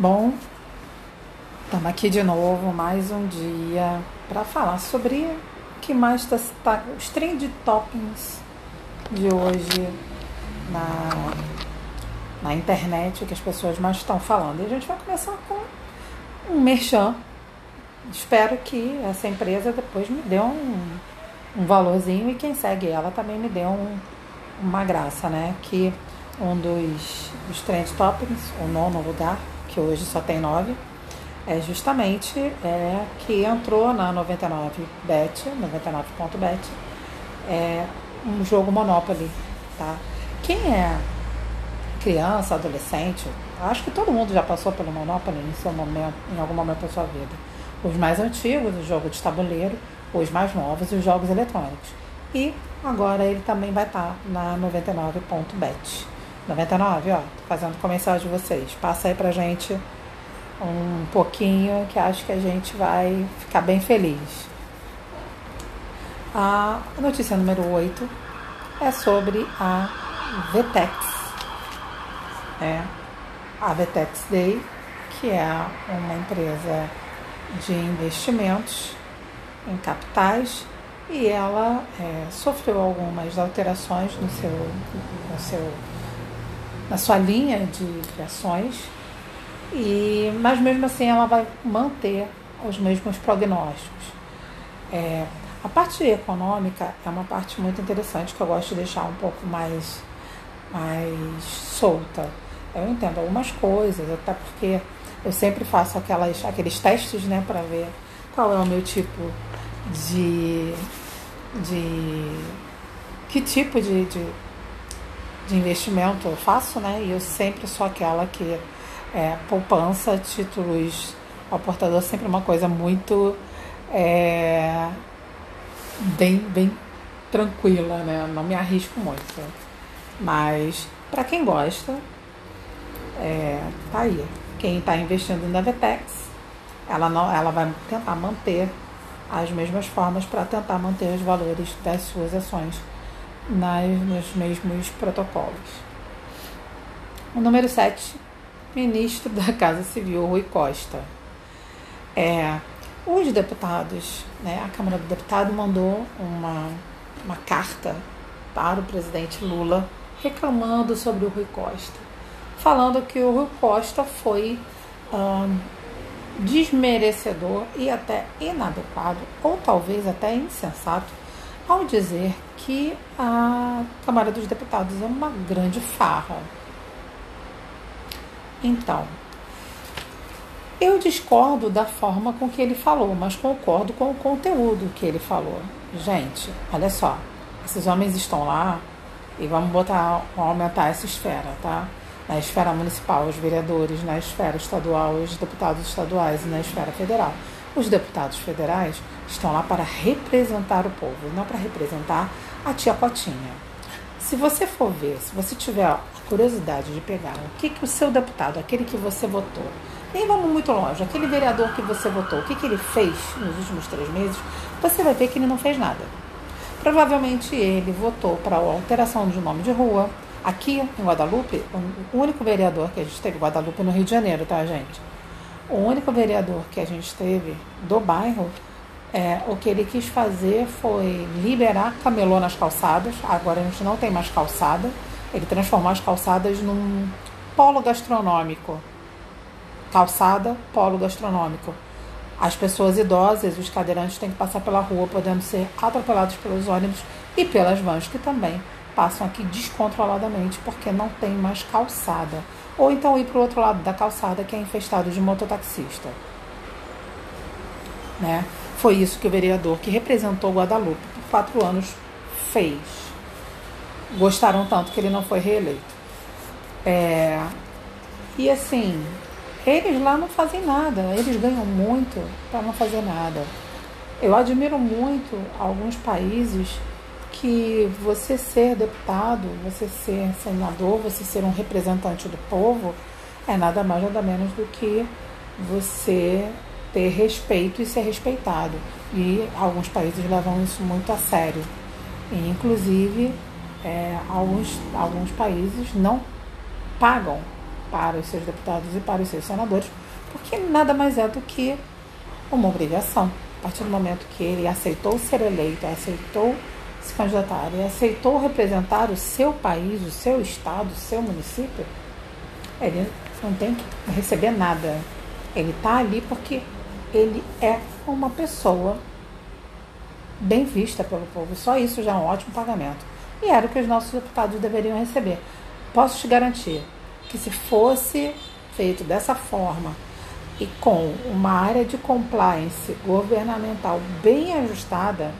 Bom, estamos aqui de novo, mais um dia, para falar sobre o que mais está tá, os trend toppings de hoje na, na internet, o que as pessoas mais estão falando. E a gente vai começar com um merchan. Espero que essa empresa depois me dê um, um valorzinho e quem segue ela também me dê um, uma graça, né? Que um dos, dos trend toppings, o nono lugar, que hoje só tem nove, é justamente é, que entrou na 99bet, 99.bet, é um jogo Monopoly, tá? Quem é criança, adolescente, acho que todo mundo já passou pelo Monopoly em seu momento, em algum momento da sua vida. Os mais antigos, o jogo de tabuleiro, os mais novos, os jogos eletrônicos. E agora ele também vai estar na 99.bet. 99, ó, tô fazendo comercial de vocês. Passa aí pra gente um pouquinho que acho que a gente vai ficar bem feliz. A notícia número 8 é sobre a Vetex. É, a Vetex Day, que é uma empresa de investimentos em capitais e ela é, sofreu algumas alterações no seu, no seu na sua linha de criações, e, mas mesmo assim ela vai manter os mesmos prognósticos. É, a parte econômica é uma parte muito interessante que eu gosto de deixar um pouco mais, mais solta. Eu entendo algumas coisas, até porque eu sempre faço aquelas, aqueles testes né, para ver qual é o meu tipo de. de que tipo de, de de investimento eu faço, né? E eu sempre sou aquela que é, poupança, títulos ao portador, sempre uma coisa muito é, bem, bem tranquila, né? Não me arrisco muito. Mas para quem gosta, é, tá aí. Quem está investindo na Vetex, ela, não, ela vai tentar manter as mesmas formas para tentar manter os valores das suas ações nas, nos mesmos protocolos. O número 7, ministro da Casa Civil, Rui Costa. É, os deputados, né, a Câmara do Deputado mandou uma, uma carta para o presidente Lula reclamando sobre o Rui Costa, falando que o Rui Costa foi hum, desmerecedor e até inadequado, ou talvez até insensato, ao dizer que a Câmara dos Deputados é uma grande farra. Então, eu discordo da forma com que ele falou, mas concordo com o conteúdo que ele falou. Gente, olha só, esses homens estão lá e vamos botar, aumentar essa esfera, tá? Na esfera municipal, os vereadores, na esfera estadual, os deputados estaduais e na esfera federal. Os deputados federais estão lá para representar o povo, não para representar a tia Cotinha. Se você for ver, se você tiver a curiosidade de pegar o que, que o seu deputado, aquele que você votou, nem vamos muito longe, aquele vereador que você votou, o que, que ele fez nos últimos três meses, você vai ver que ele não fez nada. Provavelmente ele votou para a alteração de nome de rua. Aqui em Guadalupe, o único vereador que a gente teve, Guadalupe no Rio de Janeiro, tá, gente? O único vereador que a gente teve do bairro, é, o que ele quis fazer foi liberar camelô nas calçadas. Agora a gente não tem mais calçada. Ele transformou as calçadas num polo gastronômico. Calçada, polo gastronômico. As pessoas idosas, os cadeirantes têm que passar pela rua, podendo ser atropelados pelos ônibus e pelas vans, que também passam aqui descontroladamente porque não tem mais calçada ou então ir para o outro lado da calçada que é infestado de mototaxista. Né? Foi isso que o vereador que representou Guadalupe por quatro anos fez. Gostaram tanto que ele não foi reeleito. É... E assim, eles lá não fazem nada, eles ganham muito para não fazer nada. Eu admiro muito alguns países que você ser deputado, você ser senador, você ser um representante do povo, é nada mais nada menos do que você ter respeito e ser respeitado. E alguns países levam isso muito a sério. E, inclusive, é, alguns, alguns países não pagam para os seus deputados e para os seus senadores, porque nada mais é do que uma obrigação. A partir do momento que ele aceitou ser eleito, aceitou se candidatar e aceitou representar o seu país, o seu estado, o seu município, ele não tem que receber nada. Ele está ali porque ele é uma pessoa bem vista pelo povo. Só isso já é um ótimo pagamento. E era o que os nossos deputados deveriam receber. Posso te garantir que se fosse feito dessa forma e com uma área de compliance governamental bem ajustada,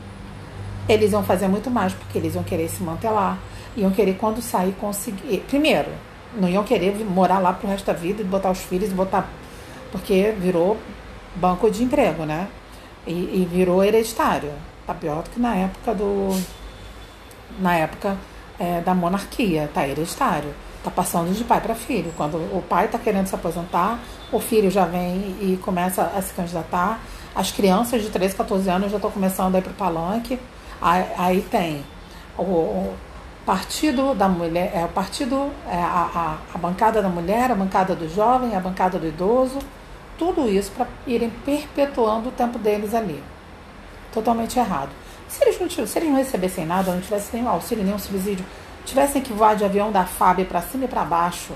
eles iam fazer muito mais, porque eles iam querer se manter lá, iam querer quando sair conseguir. Primeiro, não iam querer morar lá pro resto da vida e botar os filhos e botar. Porque virou banco de emprego, né? E, e virou hereditário. Tá pior do que na época do. Na época é, da monarquia, tá hereditário. Tá passando de pai para filho. Quando o pai tá querendo se aposentar, o filho já vem e começa a se candidatar. As crianças de 13, 14 anos já estão começando a ir pro palanque. Aí, aí tem o, o, partido da mulher, é o partido, é a, a, a bancada da mulher, a bancada do jovem, a bancada do idoso, tudo isso para irem perpetuando o tempo deles ali. Totalmente errado. Se eles não, se eles não recebessem nada, não tivessem nenhum auxílio, nenhum subsídio, tivessem que voar de avião da FAB para cima e para baixo,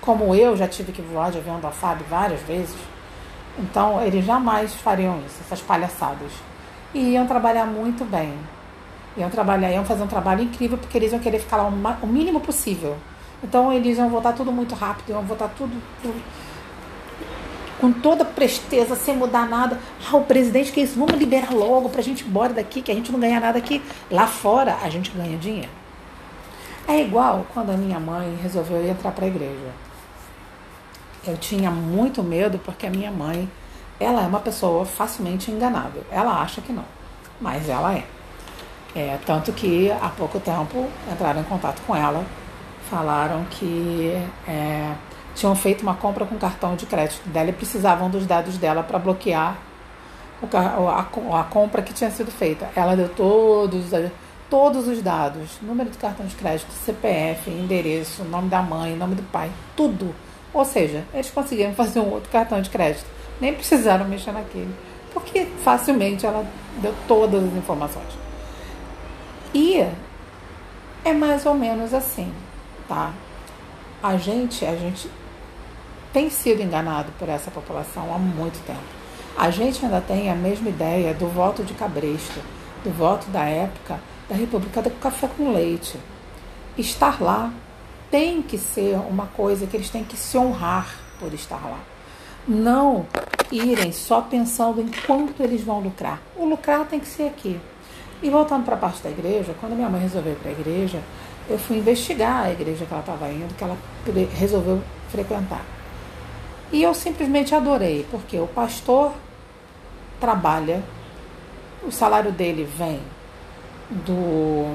como eu já tive que voar de avião da FAB várias vezes, então eles jamais fariam isso, essas palhaçadas. E iam trabalhar muito bem. Iam trabalhar, iam fazer um trabalho incrível, porque eles iam querer ficar lá o mínimo possível. Então eles iam votar tudo muito rápido, iam votar tudo, tudo com toda presteza, sem mudar nada. Ah, o presidente que isso, vamos liberar logo para a gente ir embora daqui, que a gente não ganha nada aqui. Lá fora a gente ganha dinheiro. É igual quando a minha mãe resolveu entrar para a igreja. Eu tinha muito medo porque a minha mãe, ela é uma pessoa facilmente enganável. Ela acha que não, mas ela é. é tanto que há pouco tempo entraram em contato com ela, falaram que é, tinham feito uma compra com cartão de crédito dela e precisavam dos dados dela para bloquear a, a, compra que tinha sido feita. Ela deu todos, todos os dados, número de cartão de crédito, CPF, endereço, nome da mãe, nome do pai, tudo. Ou seja, eles conseguiram fazer um outro cartão de crédito. Nem precisaram mexer naquele. Porque facilmente ela deu todas as informações. E é mais ou menos assim, tá? A gente, a gente tem sido enganado por essa população há muito tempo. A gente ainda tem a mesma ideia do voto de cabresto, do voto da época da República do Café com Leite. Estar lá tem que ser uma coisa que eles têm que se honrar por estar lá. Não irem só pensando em quanto eles vão lucrar. O lucrar tem que ser aqui. E voltando para a parte da igreja, quando minha mãe resolveu ir para a igreja, eu fui investigar a igreja que ela estava indo, que ela resolveu frequentar. E eu simplesmente adorei, porque o pastor trabalha, o salário dele vem do,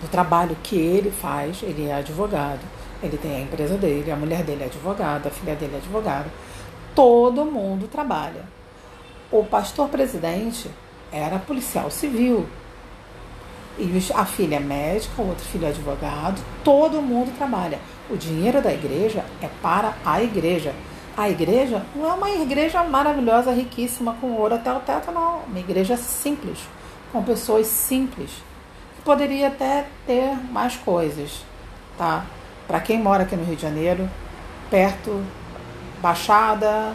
do trabalho que ele faz, ele é advogado, ele tem a empresa dele, a mulher dele é advogada, a filha dele é advogada. Todo mundo trabalha. O pastor presidente era policial civil. E a filha é médica, o outro filho é advogado, todo mundo trabalha. O dinheiro da igreja é para a igreja. A igreja não é uma igreja maravilhosa, riquíssima, com ouro até o teto, não. Uma igreja simples, com pessoas simples. Que poderia até ter mais coisas, tá? Para quem mora aqui no Rio de Janeiro, perto, Baixada,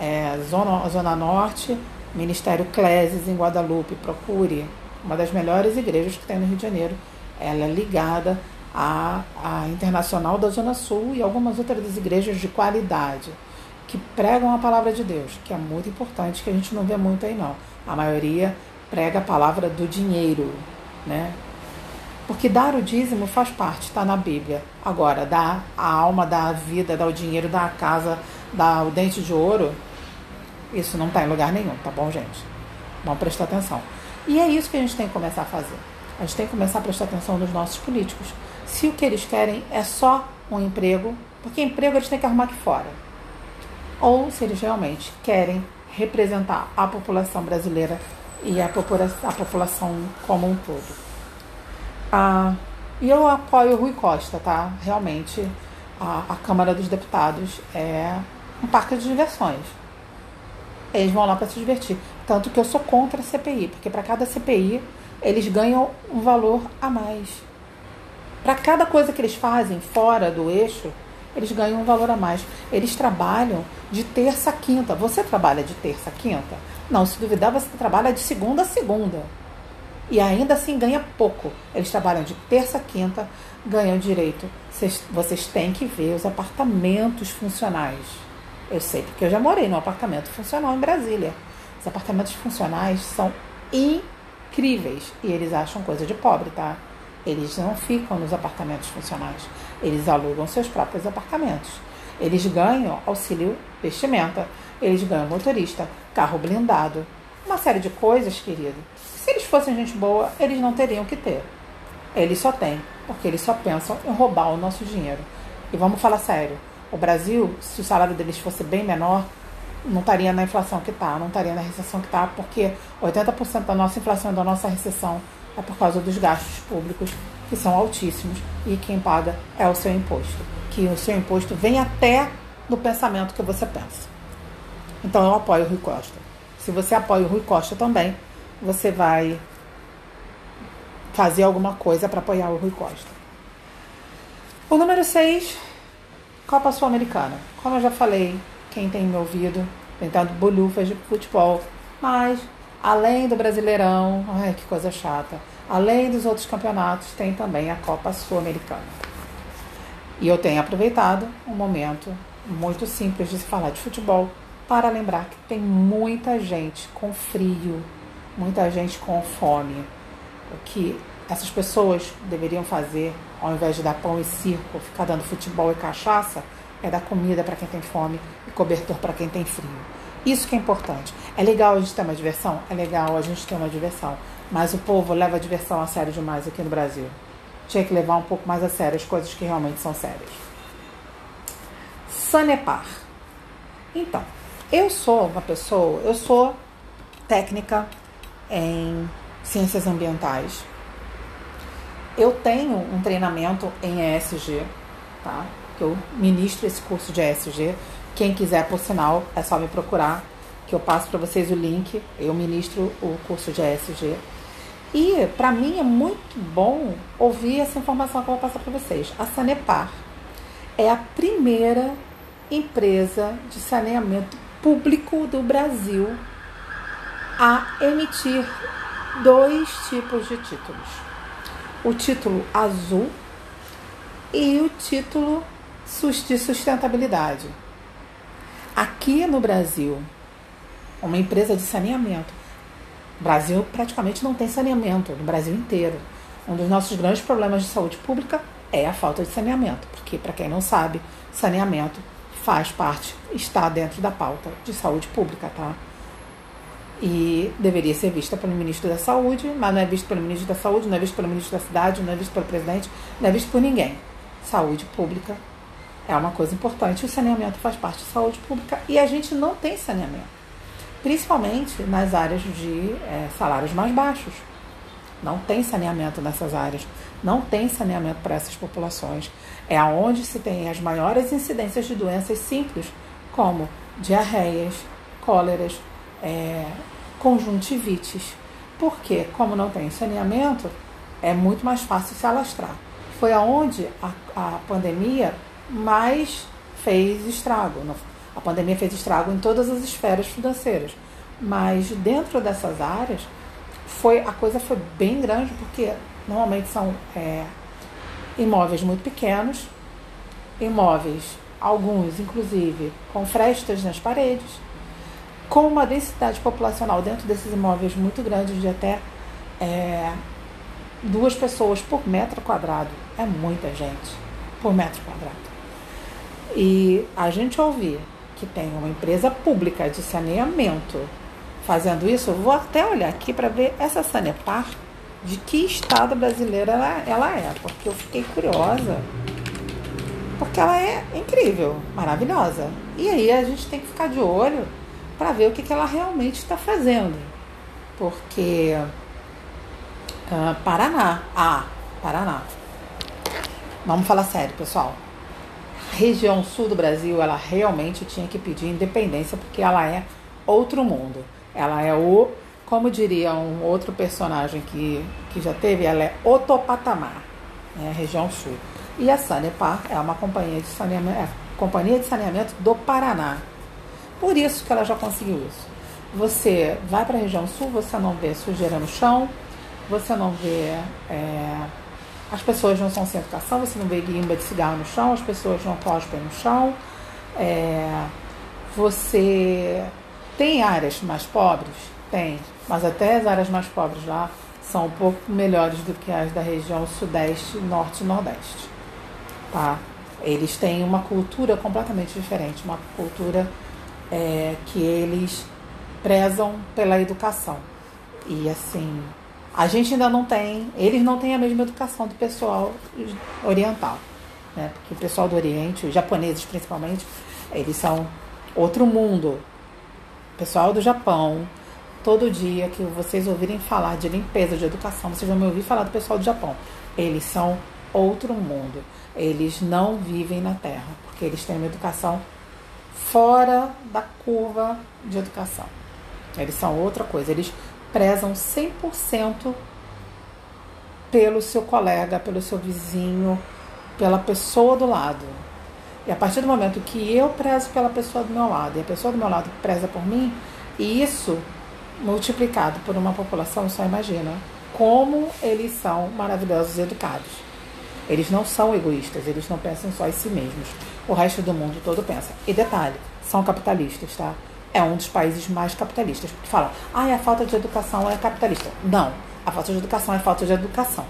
é, Zona, Zona Norte, Ministério Clésis em Guadalupe, procure uma das melhores igrejas que tem no Rio de Janeiro. Ela é ligada a, a Internacional da Zona Sul e algumas outras igrejas de qualidade que pregam a palavra de Deus, que é muito importante, que a gente não vê muito aí não. A maioria prega a palavra do dinheiro, né? Porque dar o dízimo faz parte, está na Bíblia. Agora, dar a alma, dar a vida, dar o dinheiro, dar a casa, dar o dente de ouro, isso não está em lugar nenhum, tá bom, gente? Vamos prestar atenção. E é isso que a gente tem que começar a fazer. A gente tem que começar a prestar atenção nos nossos políticos se o que eles querem é só um emprego, porque emprego eles têm que arrumar aqui fora, ou se eles realmente querem representar a população brasileira e a, popula a população como um todo. Ah, e eu apoio o Rui Costa, tá? Realmente, a, a Câmara dos Deputados é um parque de diversões. Eles vão lá para se divertir. Tanto que eu sou contra a CPI, porque para cada CPI eles ganham um valor a mais. Para cada coisa que eles fazem fora do eixo, eles ganham um valor a mais. Eles trabalham de terça a quinta. Você trabalha de terça a quinta? Não, se duvidar, você trabalha de segunda a segunda. E ainda assim ganha pouco. Eles trabalham de terça a quinta, ganham direito. Vocês, vocês têm que ver os apartamentos funcionais. Eu sei, porque eu já morei num apartamento funcional em Brasília. Os apartamentos funcionais são incríveis. E eles acham coisa de pobre, tá? Eles não ficam nos apartamentos funcionais. Eles alugam seus próprios apartamentos. Eles ganham auxílio vestimenta. Eles ganham motorista, carro blindado. Uma série de coisas, querido. Se eles fossem gente boa, eles não teriam que ter. Eles só têm, porque eles só pensam em roubar o nosso dinheiro. E vamos falar sério. O Brasil, se o salário deles fosse bem menor, não estaria na inflação que está, não estaria na recessão que está, porque 80% da nossa inflação e da nossa recessão é por causa dos gastos públicos, que são altíssimos, e quem paga é o seu imposto. Que o seu imposto vem até no pensamento que você pensa. Então eu apoio o Rui Costa. Se você apoia o Rui Costa também, você vai fazer alguma coisa para apoiar o Rui Costa. O número 6, Copa Sul-Americana. Como eu já falei, quem tem me ouvido, tentando bolufas de futebol, mas além do Brasileirão, ai que coisa chata, além dos outros campeonatos, tem também a Copa Sul-Americana. E eu tenho aproveitado um momento muito simples de se falar de futebol para lembrar que tem muita gente com frio, muita gente com fome. O que essas pessoas deveriam fazer, ao invés de dar pão e circo, ficar dando futebol e cachaça, é dar comida para quem tem fome e cobertor para quem tem frio. Isso que é importante. É legal a gente ter uma diversão? É legal a gente ter uma diversão. Mas o povo leva a diversão a sério demais aqui no Brasil. Tinha que levar um pouco mais a sério as coisas que realmente são sérias. Sanepar. Então, eu sou uma pessoa, eu sou técnica em ciências ambientais. Eu tenho um treinamento em ESG, tá? Que eu ministro esse curso de ESG quem quiser, por sinal, é só me procurar, que eu passo para vocês o link. Eu ministro o curso de ESG. E para mim é muito bom ouvir essa informação que eu vou passar para vocês. A Sanepar é a primeira empresa de saneamento público do Brasil a emitir dois tipos de títulos: o título azul e o título de sustentabilidade. Aqui no Brasil, uma empresa de saneamento. O Brasil praticamente não tem saneamento, no Brasil inteiro. Um dos nossos grandes problemas de saúde pública é a falta de saneamento, porque, para quem não sabe, saneamento faz parte, está dentro da pauta de saúde pública, tá? E deveria ser vista pelo ministro da Saúde, mas não é visto pelo ministro da Saúde, não é visto pelo ministro da Cidade, não é visto pelo presidente, não é visto por ninguém. Saúde pública é uma coisa importante. O saneamento faz parte da saúde pública e a gente não tem saneamento, principalmente nas áreas de é, salários mais baixos. Não tem saneamento nessas áreas, não tem saneamento para essas populações. É aonde se tem as maiores incidências de doenças simples, como diarreias, cóleras, é, conjuntivites. Porque, como não tem saneamento, é muito mais fácil se alastrar. Foi aonde a, a pandemia mais fez estrago. A pandemia fez estrago em todas as esferas financeiras, mas dentro dessas áreas foi a coisa foi bem grande porque normalmente são é, imóveis muito pequenos, imóveis alguns inclusive com frestas nas paredes, com uma densidade populacional dentro desses imóveis muito grande de até é, duas pessoas por metro quadrado é muita gente por metro quadrado. E a gente ouvir que tem uma empresa pública de saneamento fazendo isso, eu vou até olhar aqui para ver essa Sanepar, de que estado brasileiro ela, ela é, porque eu fiquei curiosa. Porque ela é incrível, maravilhosa. E aí a gente tem que ficar de olho para ver o que, que ela realmente está fazendo. Porque uh, Paraná, ah, Paraná. Vamos falar sério, pessoal. Região sul do Brasil, ela realmente tinha que pedir independência porque ela é outro mundo. Ela é o, como diria um outro personagem que, que já teve, ela é outro patamar, né, região sul. E a Sanepar é uma companhia de saneamento, é companhia de saneamento do Paraná. Por isso que ela já conseguiu isso. Você vai para a região sul, você não vê sujeira no chão, você não vê. É, as pessoas não são sem educação, você não vê guimba de cigarro no chão, as pessoas não cospem no chão. É, você tem áreas mais pobres? Tem, mas até as áreas mais pobres lá são um pouco melhores do que as da região sudeste, norte e nordeste. Tá? Eles têm uma cultura completamente diferente, uma cultura é, que eles prezam pela educação. E assim, a gente ainda não tem, eles não têm a mesma educação do pessoal oriental. Né? Porque o pessoal do Oriente, os japoneses principalmente, eles são outro mundo. O pessoal do Japão, todo dia que vocês ouvirem falar de limpeza, de educação, vocês vão me ouvir falar do pessoal do Japão. Eles são outro mundo. Eles não vivem na Terra, porque eles têm uma educação fora da curva de educação. Eles são outra coisa. Eles prezam 100% pelo seu colega, pelo seu vizinho, pela pessoa do lado. E a partir do momento que eu prezo pela pessoa do meu lado e a pessoa do meu lado preza por mim, e isso multiplicado por uma população, só imagina como eles são maravilhosos e educados. Eles não são egoístas, eles não pensam só em si mesmos. O resto do mundo todo pensa. E detalhe, são capitalistas, tá? É um dos países mais capitalistas, porque falam, ah, a falta de educação é capitalista. Não, a falta de educação é falta de educação.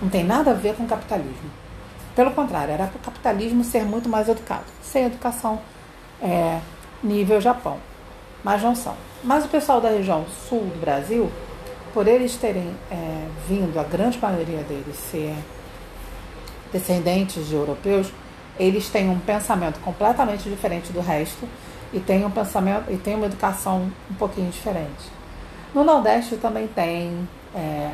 Não tem nada a ver com capitalismo. Pelo contrário, era para o capitalismo ser muito mais educado. Sem educação é, nível Japão. Mas não são. Mas o pessoal da região sul do Brasil, por eles terem é, vindo, a grande maioria deles ser descendentes de europeus, eles têm um pensamento completamente diferente do resto e tem um pensamento e tem uma educação um pouquinho diferente. No Nordeste também tem é,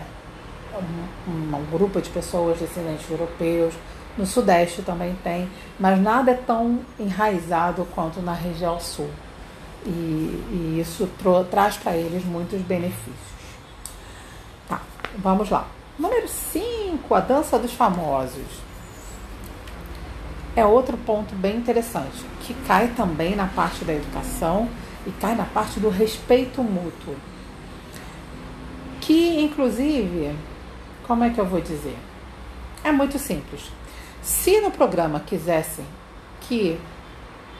um, um, grupo de pessoas descendentes de europeus. No Sudeste também tem, mas nada é tão enraizado quanto na região Sul. E, e isso traz para eles muitos benefícios. Tá, vamos lá. Número 5, a dança dos famosos é outro ponto bem interessante, que cai também na parte da educação e cai na parte do respeito mútuo. Que, inclusive, como é que eu vou dizer? É muito simples. Se no programa quisessem que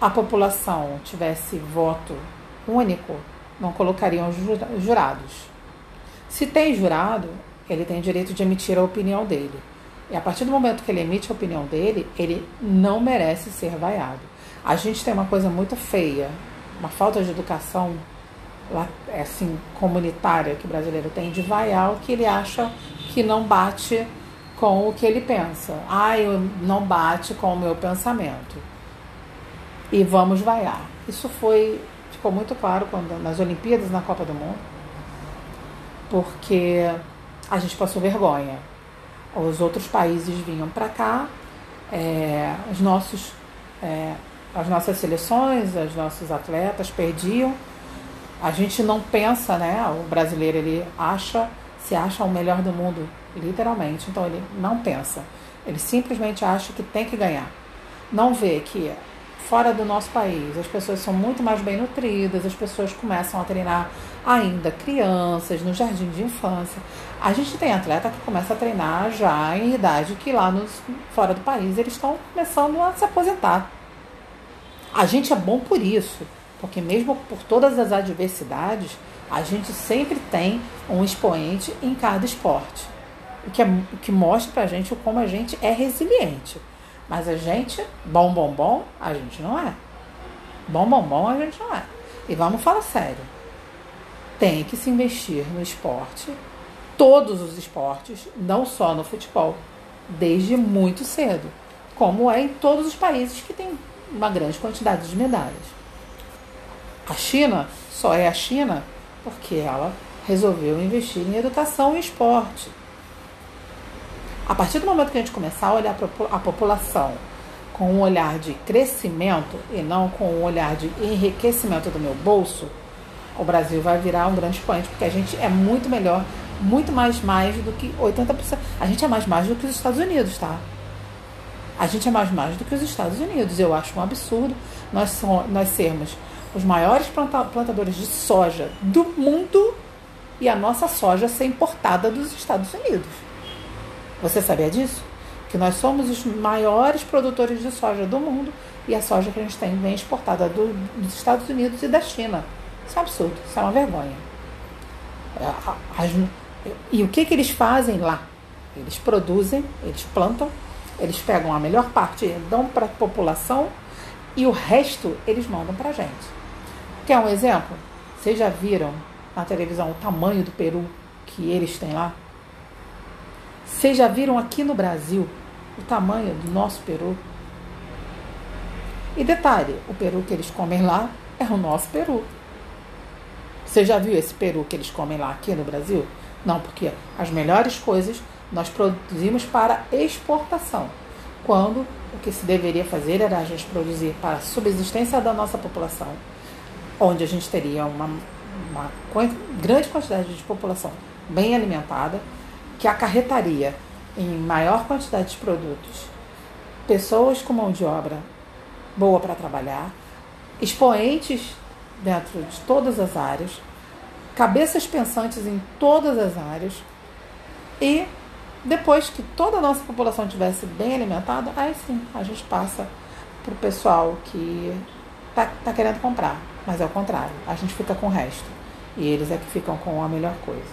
a população tivesse voto único, não colocariam jurados. Se tem jurado, ele tem direito de emitir a opinião dele. E a partir do momento que ele emite a opinião dele, ele não merece ser vaiado. A gente tem uma coisa muito feia, uma falta de educação assim comunitária que o brasileiro tem de vaiar o que ele acha que não bate com o que ele pensa. Ah, eu não bate com o meu pensamento. E vamos vaiar. Isso foi ficou muito claro quando nas Olimpíadas na Copa do Mundo, porque a gente passou vergonha os outros países vinham para cá, é, os nossos, é, as nossas seleções, os nossos atletas perdiam. A gente não pensa, né? O brasileiro ele acha, se acha o melhor do mundo, literalmente. Então ele não pensa. Ele simplesmente acha que tem que ganhar. Não vê que fora do nosso país as pessoas são muito mais bem nutridas, as pessoas começam a treinar ainda crianças, no jardim de infância. A gente tem atleta que começa a treinar já em idade que lá nos, fora do país eles estão começando a se aposentar. A gente é bom por isso, porque mesmo por todas as adversidades, a gente sempre tem um expoente em cada esporte. O que, é, o que mostra pra gente como a gente é resiliente. Mas a gente, bom, bom, bom, a gente não é. Bom, bom, bom, a gente não é. E vamos falar sério tem que se investir no esporte, todos os esportes, não só no futebol, desde muito cedo, como é em todos os países que têm uma grande quantidade de medalhas. A China só é a China porque ela resolveu investir em educação e esporte. A partir do momento que a gente começar a olhar a população com um olhar de crescimento e não com um olhar de enriquecimento do meu bolso, o Brasil vai virar um grande expoente, porque a gente é muito melhor, muito mais mais do que 80%. A gente é mais mais do que os Estados Unidos, tá? A gente é mais mais do que os Estados Unidos. Eu acho um absurdo nós, somos, nós sermos os maiores plantadores de soja do mundo e a nossa soja ser importada dos Estados Unidos. Você sabia disso? Que nós somos os maiores produtores de soja do mundo e a soja que a gente tem vem exportada do, dos Estados Unidos e da China. Isso é um absurdo, isso é uma vergonha. É, as, e o que, que eles fazem lá? Eles produzem, eles plantam, eles pegam a melhor parte dão para a população e o resto eles mandam para a gente. Quer um exemplo? Vocês já viram na televisão o tamanho do peru que eles têm lá? Vocês já viram aqui no Brasil o tamanho do nosso peru? E detalhe, o peru que eles comem lá é o nosso peru. Você já viu esse peru que eles comem lá aqui no Brasil? Não, porque as melhores coisas nós produzimos para exportação. Quando o que se deveria fazer era a gente produzir para a subsistência da nossa população, onde a gente teria uma uma grande quantidade de população bem alimentada, que acarretaria em maior quantidade de produtos pessoas com mão de obra boa para trabalhar, expoentes dentro de todas as áreas, cabeças pensantes em todas as áreas e depois que toda a nossa população tivesse bem alimentada, aí sim a gente passa para o pessoal que está tá querendo comprar. Mas é o contrário, a gente fica com o resto. E eles é que ficam com a melhor coisa.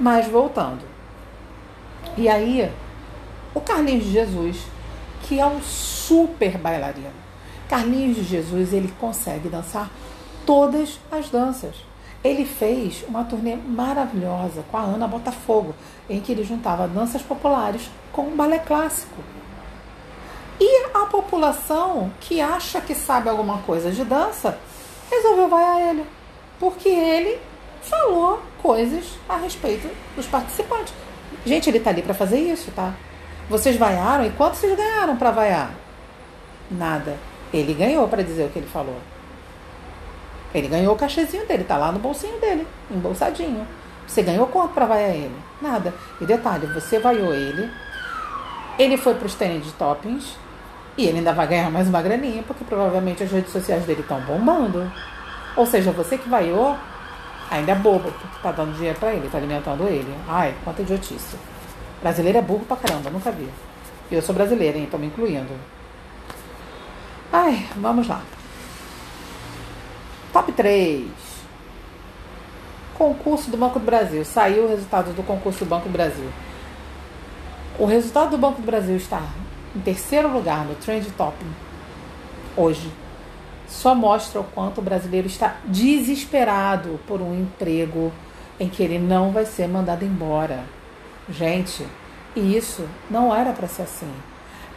Mas voltando. E aí, o Carlinhos de Jesus, que é um super bailarino. Carlinhos de Jesus, ele consegue dançar todas as danças. Ele fez uma turnê maravilhosa com a Ana Botafogo, em que ele juntava danças populares com um balé clássico. E a população que acha que sabe alguma coisa de dança resolveu vaiar ele, porque ele falou coisas a respeito dos participantes. Gente, ele tá ali para fazer isso, tá? Vocês vaiaram e quanto vocês ganharam para vaiar? Nada. Ele ganhou para dizer o que ele falou. Ele ganhou o cachezinho dele, tá lá no bolsinho dele, embolsadinho. Você ganhou quanto para vaiar ele? Nada. E detalhe, você vaiou ele, ele foi para os de toppings e ele ainda vai ganhar mais uma graninha, porque provavelmente as redes sociais dele estão bombando. Ou seja, você que vaiou, ainda é bobo, porque tá dando dinheiro para ele, tá alimentando ele. Ai, quanta idiotice. Brasileiro é burro pra caramba, nunca vi. Eu sou brasileira, hein? Tô me incluindo. Ai, vamos lá. Top 3. Concurso do Banco do Brasil. Saiu o resultado do concurso do Banco do Brasil. O resultado do Banco do Brasil está em terceiro lugar no Trend Topping hoje. Só mostra o quanto o brasileiro está desesperado por um emprego em que ele não vai ser mandado embora. Gente, isso não era para ser assim.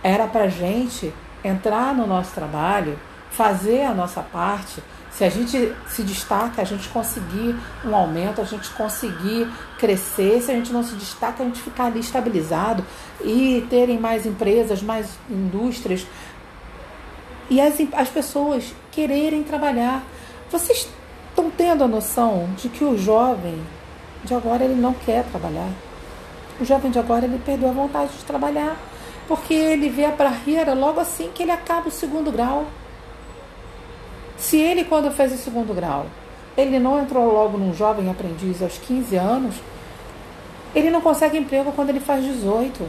Era para gente entrar no nosso trabalho, fazer a nossa parte se a gente se destaca, a gente conseguir um aumento, a gente conseguir crescer, se a gente não se destaca, a gente ficar ali estabilizado e terem mais empresas, mais indústrias e as, as pessoas quererem trabalhar. Vocês estão tendo a noção de que o jovem de agora ele não quer trabalhar? O jovem de agora ele perdeu a vontade de trabalhar porque ele vê a barreira logo assim que ele acaba o segundo grau. Se ele, quando fez o segundo grau, ele não entrou logo num jovem aprendiz aos 15 anos, ele não consegue emprego quando ele faz 18.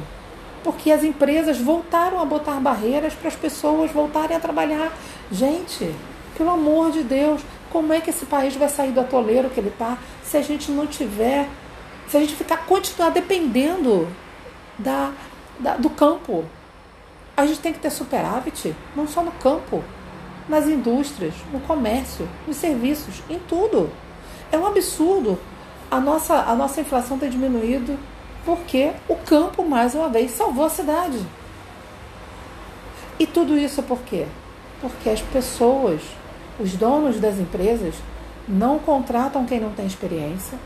Porque as empresas voltaram a botar barreiras para as pessoas voltarem a trabalhar. Gente, pelo amor de Deus, como é que esse país vai sair do atoleiro que ele está se a gente não tiver, se a gente ficar continuar dependendo da, da, do campo? A gente tem que ter superávit, não só no campo, nas indústrias, no comércio, nos serviços, em tudo. É um absurdo a nossa, a nossa inflação ter diminuído porque o campo, mais uma vez, salvou a cidade. E tudo isso por quê? Porque as pessoas, os donos das empresas, não contratam quem não tem experiência,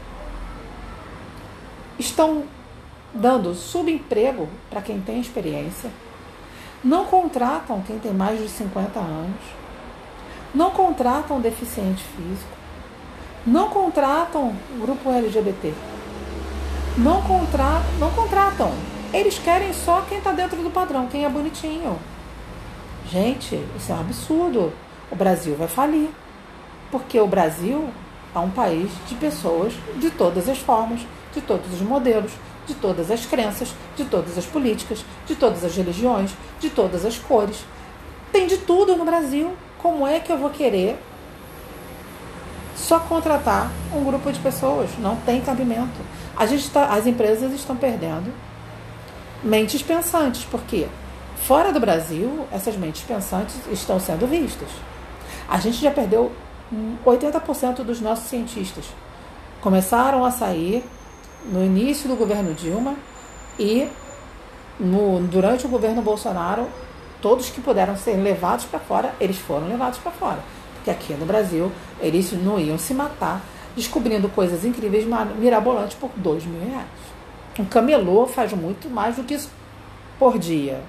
estão dando subemprego para quem tem experiência, não contratam quem tem mais de 50 anos, não contratam deficiente físico, não contratam grupo LGBT, não, contra, não contratam. Eles querem só quem está dentro do padrão, quem é bonitinho. Gente, isso é um absurdo. O Brasil vai falir. Porque o Brasil é um país de pessoas de todas as formas, de todos os modelos, de todas as crenças, de todas as políticas, de todas as religiões, de todas as cores. Tem de tudo no Brasil. Como é que eu vou querer só contratar um grupo de pessoas? Não tem cabimento. A gente tá, as empresas estão perdendo mentes pensantes, porque fora do Brasil, essas mentes pensantes estão sendo vistas. A gente já perdeu 80% dos nossos cientistas. Começaram a sair no início do governo Dilma e no, durante o governo Bolsonaro, todos que puderam ser levados para fora, eles foram levados para fora. Porque aqui no Brasil, eles não iam se matar descobrindo coisas incríveis, mirabolantes por dois mil reais. Um camelô faz muito mais do que isso por dia.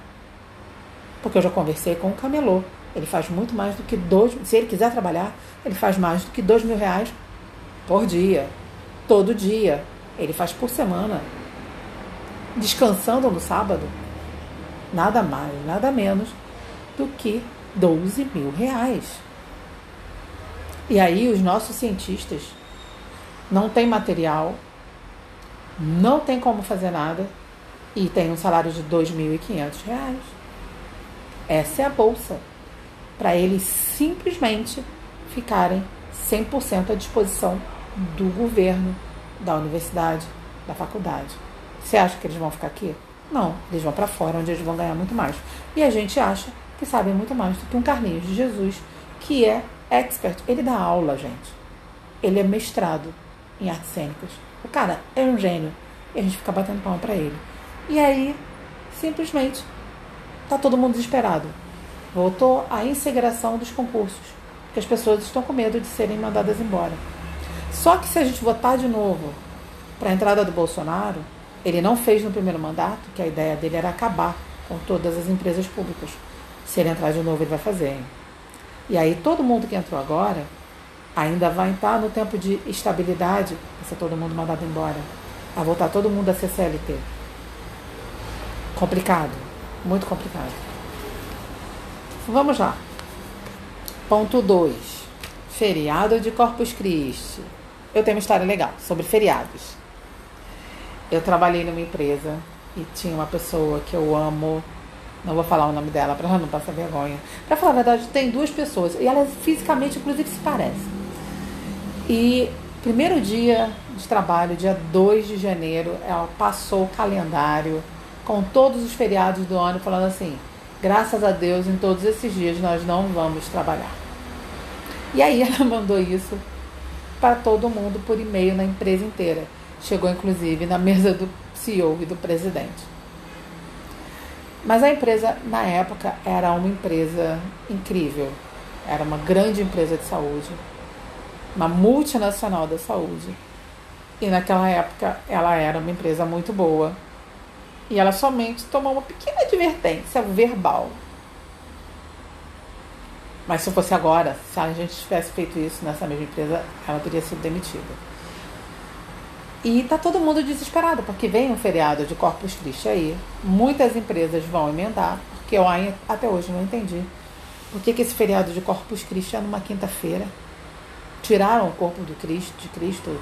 Porque eu já conversei com um camelô. Ele faz muito mais do que dois. Se ele quiser trabalhar, ele faz mais do que dois mil reais por dia. Todo dia. Ele faz por semana. Descansando no sábado. Nada mais, nada menos do que 12 mil reais. E aí os nossos cientistas não têm material, não tem como fazer nada e tem um salário de R$ 2.500. Essa é a bolsa para eles simplesmente ficarem 100% à disposição do governo, da universidade, da faculdade. Você acha que eles vão ficar aqui? Não, eles vão para fora, onde eles vão ganhar muito mais. E a gente acha que sabem muito mais do que um Carlinhos de Jesus, que é expert. Ele dá aula, gente. Ele é mestrado em artes cênicas. O cara é um gênio. E a gente fica batendo palma para ele. E aí, simplesmente, tá todo mundo desesperado. Voltou a integração dos concursos, porque as pessoas estão com medo de serem mandadas embora. Só que se a gente votar de novo para a entrada do Bolsonaro, ele não fez no primeiro mandato, que a ideia dele era acabar com todas as empresas públicas. Se ele entrar de novo, ele vai fazer. Hein? E aí todo mundo que entrou agora ainda vai estar no tempo de estabilidade, vai ser todo mundo mandado embora. Vai voltar todo mundo a ser CLT. Complicado, muito complicado. Vamos lá. Ponto 2. Feriado de Corpus Christi. Eu tenho uma história legal sobre feriados. Eu trabalhei numa empresa e tinha uma pessoa que eu amo. Não vou falar o nome dela para ela não passar vergonha. Para falar a verdade, tem duas pessoas e elas fisicamente, inclusive, se parecem. E primeiro dia de trabalho, dia 2 de janeiro, ela passou o calendário com todos os feriados do ano, falando assim: graças a Deus, em todos esses dias nós não vamos trabalhar. E aí ela mandou isso para todo mundo por e-mail na empresa inteira. Chegou inclusive na mesa do CEO e do presidente. Mas a empresa, na época, era uma empresa incrível. Era uma grande empresa de saúde uma multinacional da saúde. E naquela época ela era uma empresa muito boa. E ela somente tomou uma pequena advertência verbal. Mas se fosse agora, se a gente tivesse feito isso nessa mesma empresa, ela teria sido demitida. E tá todo mundo desesperado, porque vem um feriado de Corpus Christi aí. Muitas empresas vão emendar, porque eu até hoje não entendi. Por que, que esse feriado de Corpus Christi é numa quinta-feira? Tiraram o corpo do Cristo, de Cristo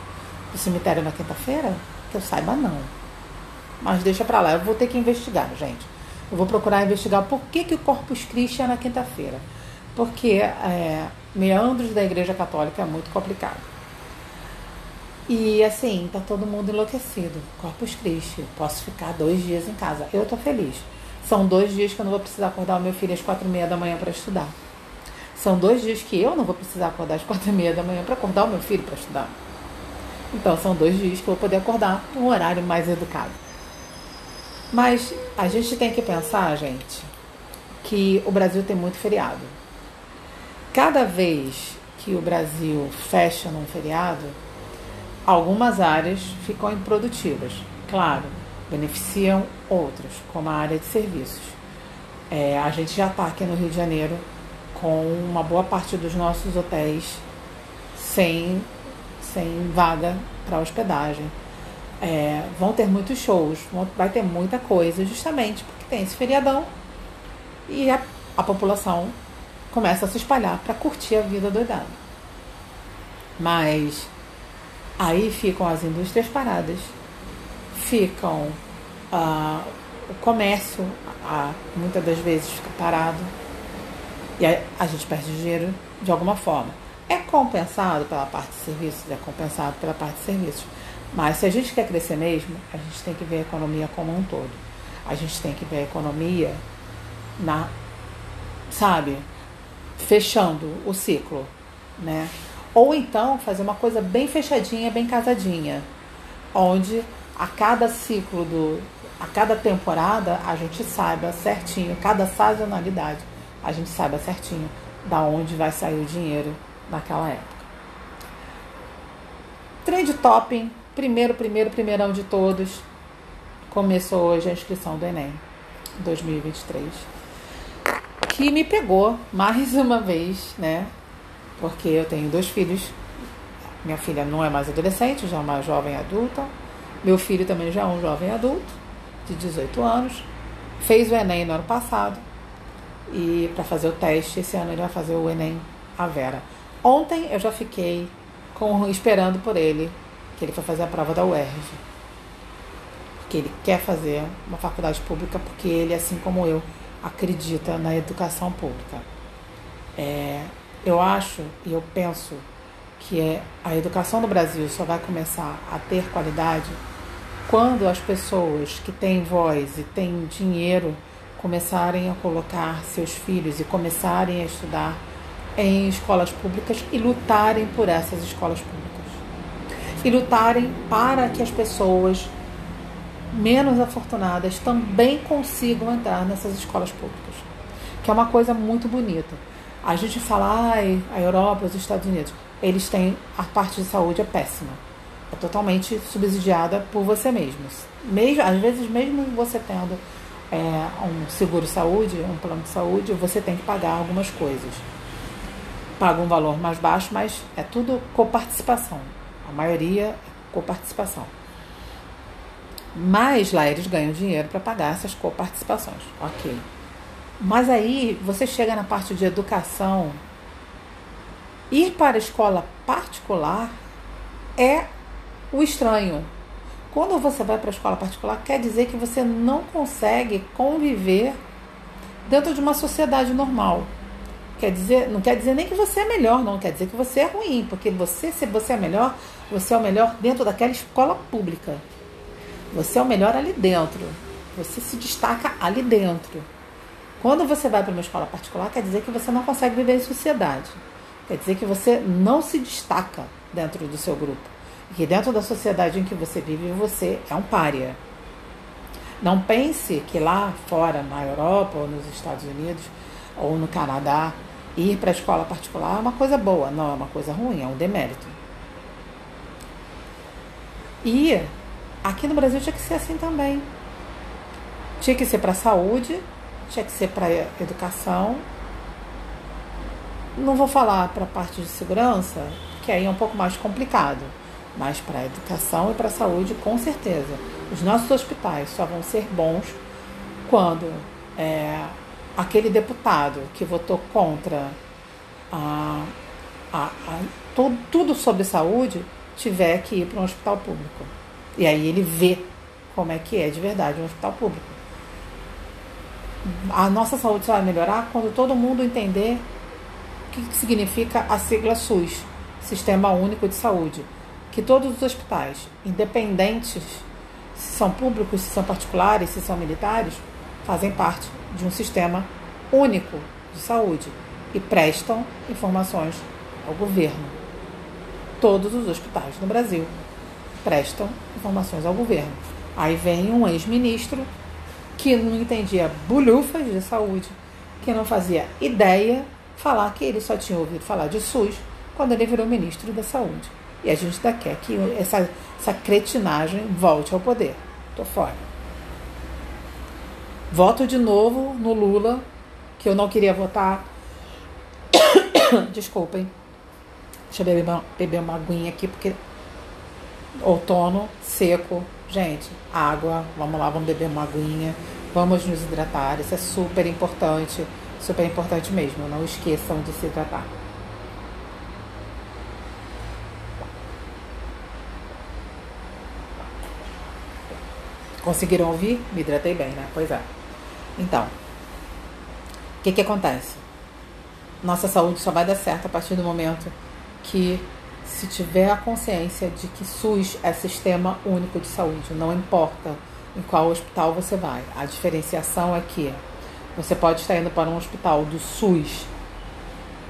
do cemitério na quinta-feira? Que eu saiba, não. Mas deixa pra lá, eu vou ter que investigar, gente. Eu vou procurar investigar por que, que o Corpus Christi é na quinta-feira. Porque é, meandros da Igreja Católica é muito complicado. E assim, tá todo mundo enlouquecido. Corpus Christi, posso ficar dois dias em casa. Eu tô feliz. São dois dias que eu não vou precisar acordar o meu filho às quatro e meia da manhã para estudar. São dois dias que eu não vou precisar acordar às quatro e meia da manhã para acordar o meu filho para estudar. Então são dois dias que eu vou poder acordar um horário mais educado. Mas a gente tem que pensar, gente, que o Brasil tem muito feriado. Cada vez que o Brasil fecha num feriado, algumas áreas ficam improdutivas. Claro, beneficiam outras, como a área de serviços. É, a gente já está aqui no Rio de Janeiro com uma boa parte dos nossos hotéis sem, sem vaga para hospedagem. É, vão ter muitos shows, vão, vai ter muita coisa, justamente porque tem esse feriadão e a, a população começa a se espalhar para curtir a vida doidada. Mas aí ficam as indústrias paradas, ficam uh, o comércio, uh, muitas das vezes fica parado e a, a gente perde dinheiro de alguma forma. É compensado pela parte de serviços, é compensado pela parte de serviços. Mas se a gente quer crescer mesmo, a gente tem que ver a economia como um todo. A gente tem que ver a economia na, sabe, fechando o ciclo, né? Ou então fazer uma coisa bem fechadinha, bem casadinha, onde a cada ciclo do, a cada temporada a gente saiba certinho, cada sazonalidade a gente saiba certinho da onde vai sair o dinheiro naquela época. Trade Topping, primeiro, primeiro, primeirão de todos, começou hoje a inscrição do Enem 2023 que me pegou mais uma vez, né? Porque eu tenho dois filhos. Minha filha não é mais adolescente, já é uma jovem adulta. Meu filho também já é um jovem adulto, de 18 anos. Fez o Enem no ano passado. E para fazer o teste, esse ano ele vai fazer o Enem a Vera. Ontem eu já fiquei com, esperando por ele, que ele foi fazer a prova da UERJ. Porque ele quer fazer uma faculdade pública, porque ele, assim como eu, acredita na educação pública. É, eu acho e eu penso que é, a educação no Brasil só vai começar a ter qualidade quando as pessoas que têm voz e têm dinheiro começarem a colocar seus filhos e começarem a estudar em escolas públicas e lutarem por essas escolas públicas. E lutarem para que as pessoas menos afortunadas também consigam entrar nessas escolas públicas, que é uma coisa muito bonita. A gente fala, ai, a Europa, os Estados Unidos, eles têm a parte de saúde é péssima, é totalmente subsidiada por você mesmo. mesmo às vezes, mesmo você tendo é, um seguro saúde, um plano de saúde, você tem que pagar algumas coisas. Paga um valor mais baixo, mas é tudo coparticipação. A maioria é coparticipação. Mas lá eles ganham dinheiro para pagar essas coparticipações. Ok. Mas aí você chega na parte de educação. Ir para a escola particular é o estranho. Quando você vai para a escola particular, quer dizer que você não consegue conviver dentro de uma sociedade normal. Quer dizer, não quer dizer nem que você é melhor, não quer dizer que você é ruim, porque você, se você é melhor, você é o melhor dentro daquela escola pública. Você é o melhor ali dentro. Você se destaca ali dentro. Quando você vai para uma escola particular, quer dizer que você não consegue viver em sociedade. Quer dizer que você não se destaca dentro do seu grupo. E que dentro da sociedade em que você vive, você é um pária. Não pense que lá fora, na Europa ou nos Estados Unidos ou no Canadá, ir para a escola particular é uma coisa boa. Não, é uma coisa ruim, é um demérito. E Aqui no Brasil tinha que ser assim também. Tinha que ser para a saúde, tinha que ser para educação. Não vou falar para a parte de segurança, que aí é um pouco mais complicado, mas para a educação e para a saúde, com certeza. Os nossos hospitais só vão ser bons quando é, aquele deputado que votou contra a, a, a, tudo, tudo sobre saúde tiver que ir para um hospital público. E aí ele vê como é que é de verdade um hospital público. A nossa saúde só vai melhorar quando todo mundo entender o que significa a sigla SUS, Sistema Único de Saúde. Que todos os hospitais, independentes se são públicos, se são particulares, se são militares, fazem parte de um sistema único de saúde e prestam informações ao governo. Todos os hospitais no Brasil prestam informações ao governo. Aí vem um ex-ministro que não entendia bulhufas de saúde, que não fazia ideia falar que ele só tinha ouvido falar de SUS quando ele virou ministro da Saúde. E a gente ainda quer que essa, essa cretinagem volte ao poder. Tô fora. Voto de novo no Lula que eu não queria votar. Desculpem. Deixa eu beber uma, beber uma aguinha aqui, porque outono, seco. Gente, água, vamos lá, vamos beber uma aguinha. Vamos nos hidratar. Isso é super importante. Super importante mesmo. Não esqueçam de se hidratar. Conseguiram ouvir? Me hidratei bem, né? Pois é. Então, o que, que acontece? Nossa saúde só vai dar certo a partir do momento que se tiver a consciência de que SUS é sistema único de saúde, não importa em qual hospital você vai. A diferenciação é que você pode estar indo para um hospital do SUS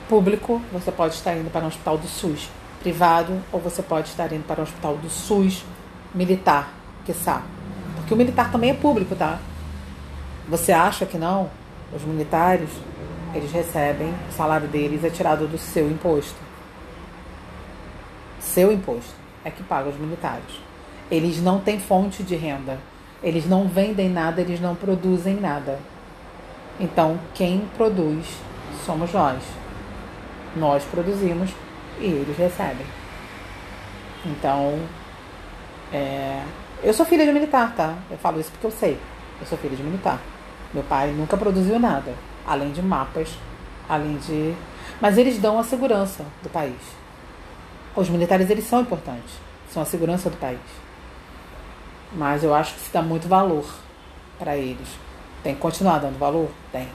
público, você pode estar indo para um hospital do SUS privado, ou você pode estar indo para um hospital do SUS militar, que sabe que o militar também é público, tá? Você acha que não? Os militares, eles recebem, o salário deles é tirado do seu imposto. Seu imposto é que paga os militares. Eles não têm fonte de renda. Eles não vendem nada, eles não produzem nada. Então, quem produz somos nós. Nós produzimos e eles recebem. Então, é, eu sou filha de militar, tá? Eu falo isso porque eu sei. Eu sou filha de militar. Meu pai nunca produziu nada, além de mapas, além de. Mas eles dão a segurança do país. Os militares eles são importantes, são a segurança do país. Mas eu acho que se dá muito valor para eles. Tem que continuar dando valor? Tem.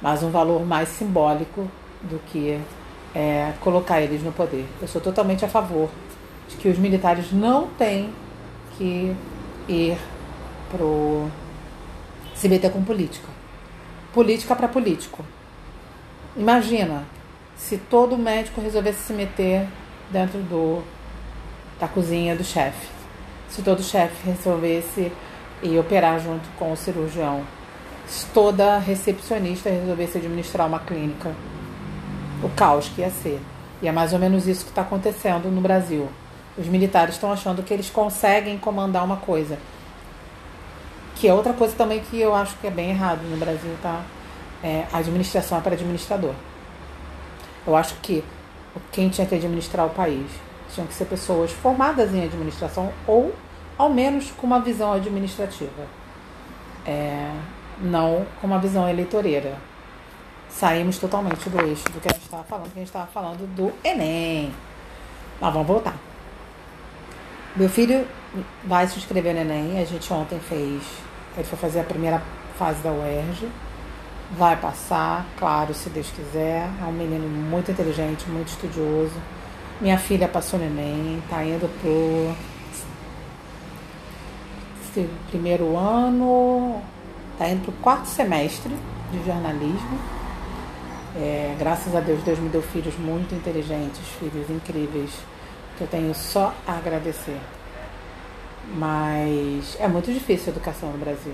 Mas um valor mais simbólico do que é, colocar eles no poder. Eu sou totalmente a favor de que os militares não têm que ir pro se meter com política. Política para político. Imagina se todo médico resolvesse se meter dentro do da cozinha do chefe. Se todo chefe resolvesse ir operar junto com o cirurgião. Se toda recepcionista resolvesse administrar uma clínica. O caos que ia ser. E é mais ou menos isso que está acontecendo no Brasil. Os militares estão achando que eles conseguem comandar uma coisa. Que é outra coisa também que eu acho que é bem errado no Brasil, tá? É, administração é para administrador. Eu acho que quem tinha que administrar o país tinham que ser pessoas formadas em administração ou, ao menos, com uma visão administrativa. É, não com uma visão eleitoreira. Saímos totalmente do eixo do que a gente estava falando, que a gente estava falando do Enem. Mas vamos voltar. Meu filho vai se inscrever no Enem. A gente ontem fez. Ele foi fazer a primeira fase da UERJ. Vai passar, claro, se Deus quiser. É um menino muito inteligente, muito estudioso. Minha filha passou no Enem, tá indo pro primeiro ano, tá indo pro quarto semestre de jornalismo. É, graças a Deus, Deus me deu filhos muito inteligentes, filhos incríveis que eu tenho só a agradecer. Mas é muito difícil a educação no Brasil.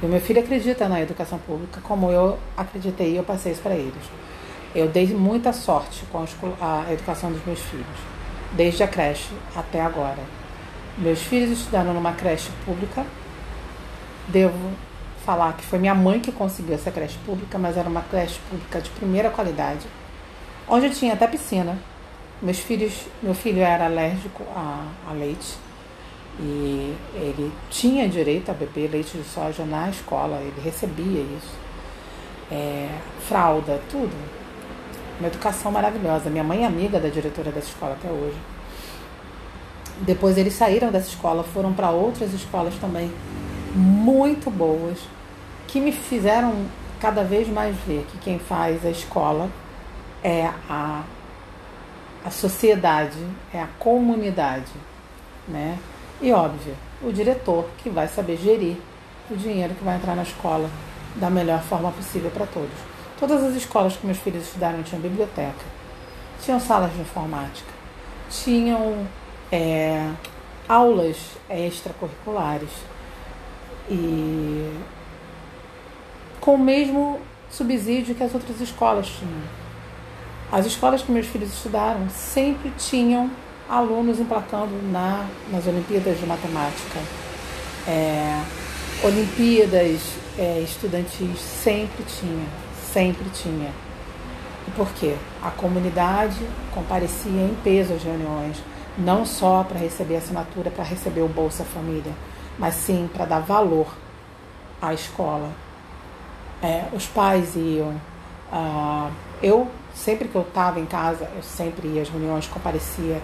E o meu filho acredita na educação pública, como eu acreditei e eu passei isso para eles. Eu dei muita sorte com a educação dos meus filhos, desde a creche até agora. Meus filhos estudaram numa creche pública. Devo falar que foi minha mãe que conseguiu essa creche pública, mas era uma creche pública de primeira qualidade, onde tinha até piscina, meus filhos, meu filho era alérgico a, a leite e ele tinha direito a beber leite de soja na escola, ele recebia isso. É, fralda, tudo. Uma educação maravilhosa. Minha mãe é amiga da diretora dessa escola até hoje. Depois eles saíram dessa escola, foram para outras escolas também muito boas, que me fizeram cada vez mais ver que quem faz a escola é a a sociedade, é a comunidade, né? E óbvio, o diretor que vai saber gerir o dinheiro que vai entrar na escola da melhor forma possível para todos. Todas as escolas que meus filhos estudaram tinham biblioteca, tinham salas de informática, tinham é, aulas extracurriculares e com o mesmo subsídio que as outras escolas tinham. As escolas que meus filhos estudaram sempre tinham alunos emplacando na, nas Olimpíadas de Matemática. É, Olimpíadas é, estudantis sempre tinha, sempre tinha. E por quê? A comunidade comparecia em peso às reuniões, não só para receber assinatura, para receber o Bolsa Família, mas sim para dar valor à escola. É, os pais iam. Uh, eu, sempre que eu estava em casa, eu sempre ia às reuniões, comparecia,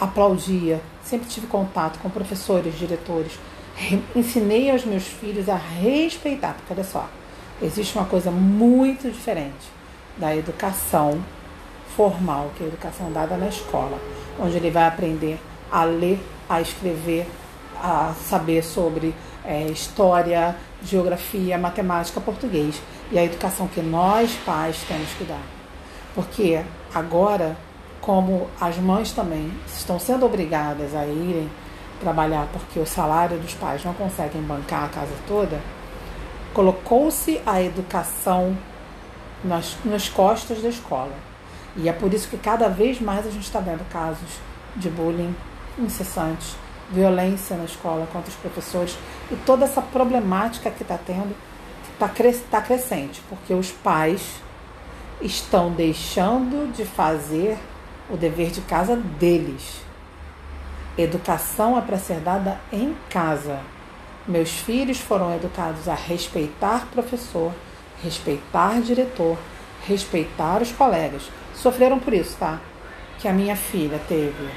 aplaudia, sempre tive contato com professores, diretores. Ensinei aos meus filhos a respeitar, porque olha só, existe uma coisa muito diferente da educação formal, que é a educação dada na escola, onde ele vai aprender a ler, a escrever, a saber sobre é, história, geografia, matemática, português. E a educação que nós, pais, temos que dar. Porque agora, como as mães também estão sendo obrigadas a irem trabalhar porque o salário dos pais não conseguem bancar a casa toda, colocou-se a educação nas, nas costas da escola. E é por isso que cada vez mais a gente está vendo casos de bullying incessantes, violência na escola contra os professores e toda essa problemática que está tendo está cres tá crescente, porque os pais estão deixando de fazer o dever de casa deles. Educação é para ser dada em casa. Meus filhos foram educados a respeitar professor, respeitar diretor, respeitar os colegas. Sofreram por isso, tá? Que a minha filha teve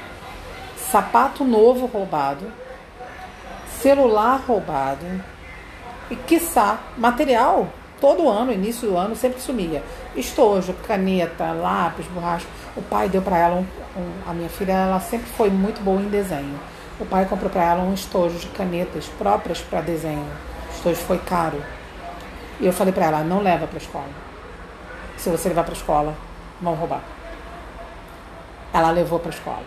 sapato novo roubado, celular roubado e, quiçá, material todo ano, início do ano, sempre sumia. Estojo, caneta, lápis, borracha. O pai deu para ela, um, um, a minha filha, ela sempre foi muito boa em desenho. O pai comprou para ela um estojo de canetas próprias para desenho. O estojo foi caro. E eu falei para ela, não leva para escola. Se você levar para escola, vão roubar. Ela levou para escola.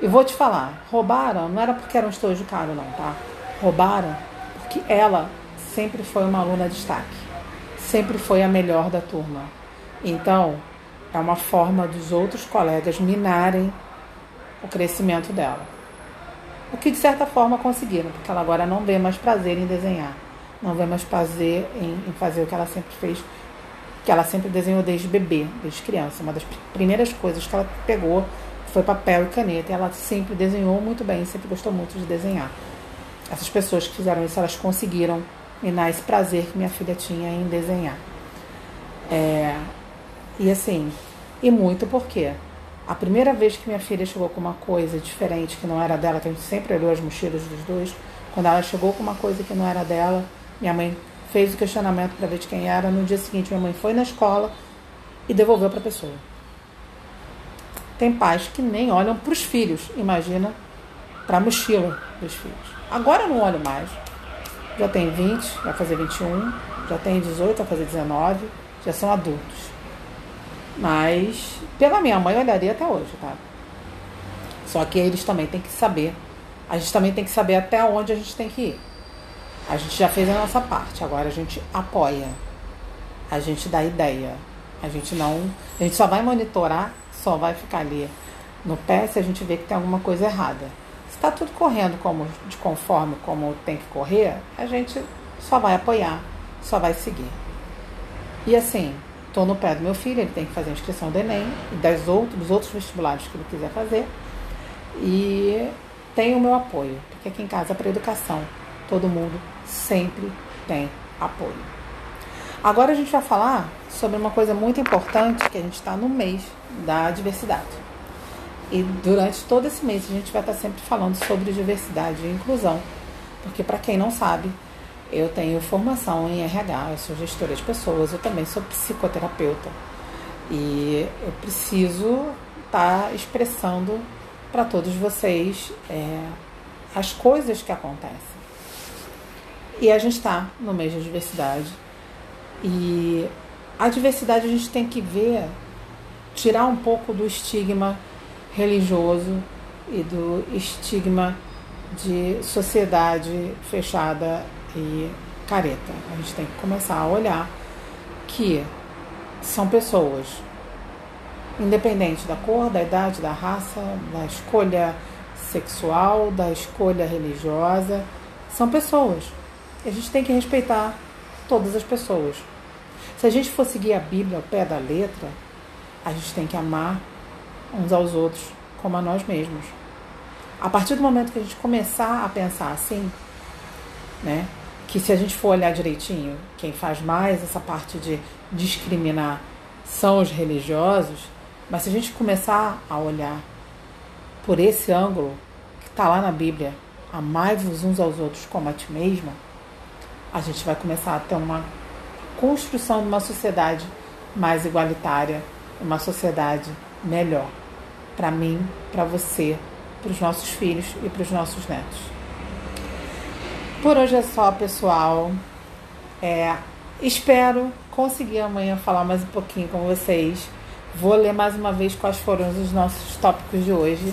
E vou te falar, roubaram, não era porque era um estojo caro não, tá? Roubaram porque ela sempre foi uma aluna de destaque. Sempre foi a melhor da turma. Então, é uma forma dos outros colegas minarem o crescimento dela. O que de certa forma conseguiram, porque ela agora não vê mais prazer em desenhar. Não vê mais prazer em, em fazer o que ela sempre fez, que ela sempre desenhou desde bebê, desde criança. Uma das primeiras coisas que ela pegou foi papel e caneta. E ela sempre desenhou muito bem, sempre gostou muito de desenhar. Essas pessoas que fizeram isso, elas conseguiram minar esse prazer que minha filha tinha em desenhar. É, e assim, e muito porque a primeira vez que minha filha chegou com uma coisa diferente que não era dela, que a gente sempre olhou as mochilas dos dois, quando ela chegou com uma coisa que não era dela, minha mãe fez o questionamento para ver de quem era. No dia seguinte, minha mãe foi na escola e devolveu para a pessoa. Tem pais que nem olham para os filhos, imagina para a mochila dos filhos. Agora eu não olho mais. Já tem 20, vai fazer 21, já tem 18, vai fazer 19, já são adultos. Mas pela minha mãe eu olharia até hoje, tá? Só que eles também têm que saber. A gente também tem que saber até onde a gente tem que ir. A gente já fez a nossa parte, agora a gente apoia. A gente dá ideia. A gente não. A gente só vai monitorar só vai ficar ali no pé se a gente vê que tem alguma coisa errada. Se está tudo correndo como, de conforme como tem que correr, a gente só vai apoiar, só vai seguir. E assim, estou no pé do meu filho, ele tem que fazer a inscrição do Enem e das outros, dos outros vestibulares que ele quiser fazer. E tem o meu apoio, porque aqui em casa, para educação, todo mundo sempre tem apoio. Agora a gente vai falar sobre uma coisa muito importante que a gente está no mês da diversidade. E durante todo esse mês a gente vai estar sempre falando sobre diversidade e inclusão. Porque para quem não sabe, eu tenho formação em RH, eu sou gestora de pessoas, eu também sou psicoterapeuta. E eu preciso estar tá expressando para todos vocês é, as coisas que acontecem. E a gente está no mês da diversidade e a diversidade a gente tem que ver, tirar um pouco do estigma religioso e do estigma de sociedade fechada e careta. A gente tem que começar a olhar que são pessoas, independente da cor, da idade, da raça, da escolha sexual, da escolha religiosa, são pessoas. A gente tem que respeitar todas as pessoas. Se a gente for seguir a Bíblia ao pé da letra, a gente tem que amar uns aos outros como a nós mesmos. A partir do momento que a gente começar a pensar assim, né, que se a gente for olhar direitinho, quem faz mais essa parte de discriminar são os religiosos, mas se a gente começar a olhar por esse ângulo que está lá na Bíblia, amai-vos uns aos outros como a ti mesmo, a gente vai começar a ter uma construção de uma sociedade mais igualitária, uma sociedade melhor para mim, para você, para os nossos filhos e para os nossos netos. Por hoje é só, pessoal. É, espero conseguir amanhã falar mais um pouquinho com vocês. Vou ler mais uma vez quais foram os nossos tópicos de hoje.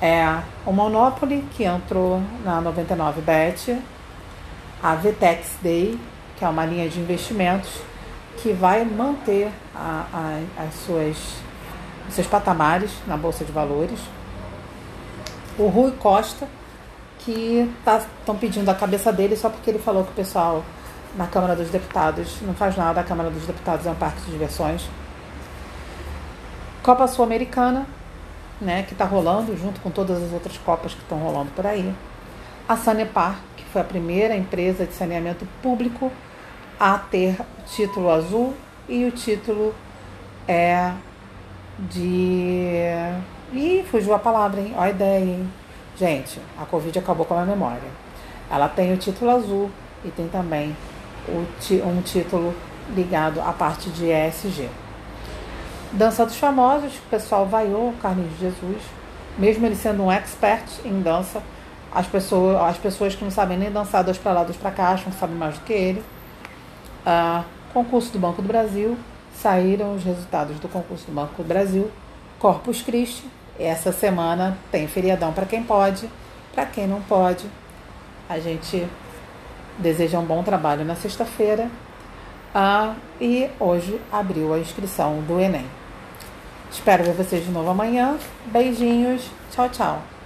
É o Monopoly, que entrou na 99bet, a Vtex Day, que é uma linha de investimentos que vai manter a, a, as suas, os seus patamares na Bolsa de Valores. O Rui Costa, que estão tá, pedindo a cabeça dele só porque ele falou que o pessoal na Câmara dos Deputados não faz nada, a Câmara dos Deputados é um parque de diversões. Copa Sul-Americana, né, que está rolando junto com todas as outras copas que estão rolando por aí. A Sanepar, que foi a primeira empresa de saneamento público a ter título azul e o título é de. Ih, fugiu a palavra, hein? Ó a ideia, hein? Gente, a Covid acabou com a minha memória. Ela tem o título azul e tem também um título ligado à parte de ESG. Dança dos Famosos, o pessoal vaiou Carlinhos de Jesus, mesmo ele sendo um expert em dança, as pessoas, as pessoas que não sabem nem dançar dois para lá, dois para cá, acham que sabem mais do que ele. Ah, concurso do Banco do Brasil, saíram os resultados do concurso do Banco do Brasil, Corpus Christi, essa semana tem feriadão para quem pode, para quem não pode, a gente deseja um bom trabalho na sexta-feira. Ah, e hoje abriu a inscrição do Enem. Espero ver vocês de novo amanhã. Beijinhos. Tchau, tchau.